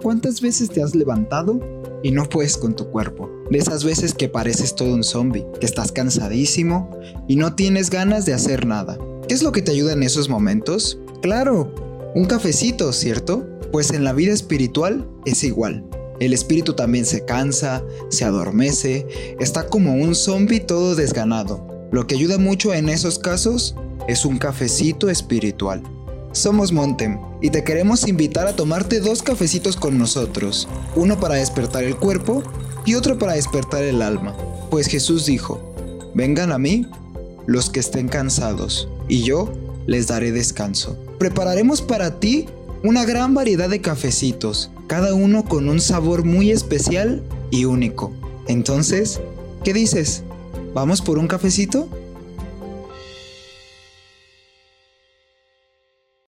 ¿cuántas veces te has levantado y no puedes con tu cuerpo? De esas veces que pareces todo un zombie, que estás cansadísimo y no tienes ganas de hacer nada. ¿Qué es lo que te ayuda en esos momentos? Claro, un cafecito, ¿cierto? Pues en la vida espiritual es igual. El espíritu también se cansa, se adormece, está como un zombie todo desganado. Lo que ayuda mucho en esos casos es un cafecito espiritual. Somos Montem y te queremos invitar a tomarte dos cafecitos con nosotros, uno para despertar el cuerpo y otro para despertar el alma. Pues Jesús dijo, vengan a mí los que estén cansados, y yo les daré descanso. Prepararemos para ti una gran variedad de cafecitos, cada uno con un sabor muy especial y único. Entonces, ¿qué dices? ¿Vamos por un cafecito?